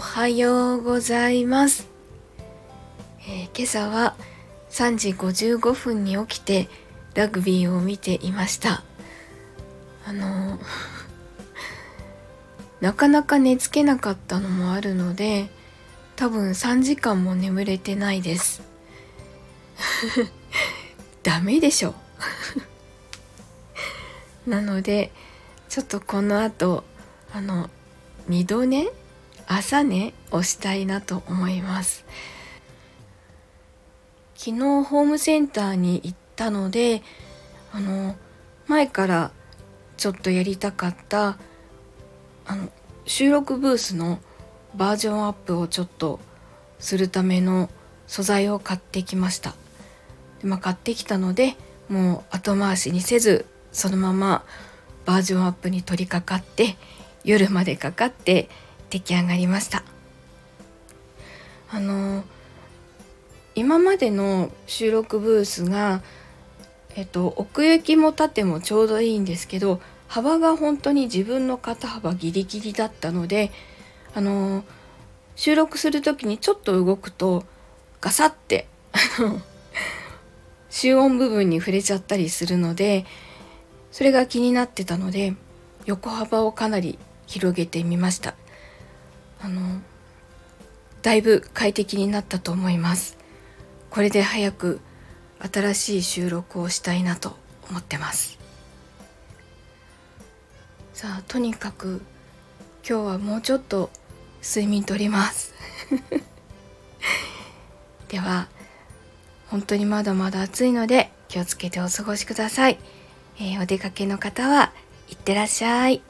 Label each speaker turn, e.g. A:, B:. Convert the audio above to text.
A: はようございます、えー、今朝は3時55分に起きてラグビーを見ていました。あのー、なかなか寝つけなかったのもあるので多分3時間も眠れてないです。ダメでしょ。なのでちょっとこの後あの二度寝朝寝をしたいなと思います。昨日ホームセンターに行ったのであの前からちょっとやりたかったあの収録ブースのバージョンアップをちょっとするための素材を買ってきました。で、まあ、買ってきたのでもう後回しにせずそのままバージョンアップに取り掛かって夜までかかって出来上がりました。あの今までの収録ブースがえっと奥行きも縦もちょうどいいんですけど幅が本当に自分の肩幅ギリギリだったのであの収録する時にちょっと動くとガサって集音部分に触れちゃったりするのでそれが気になってたので横幅をかなり広げてみました。あのだいぶ快適になったと思います。これで早く新しい収録をしたいなと思ってます。さあとにかく今日はもうちょっと睡眠とります。では本当にまだまだ暑いので気をつけてお過ごしください、えー、お出かけの方はいってらっしゃい。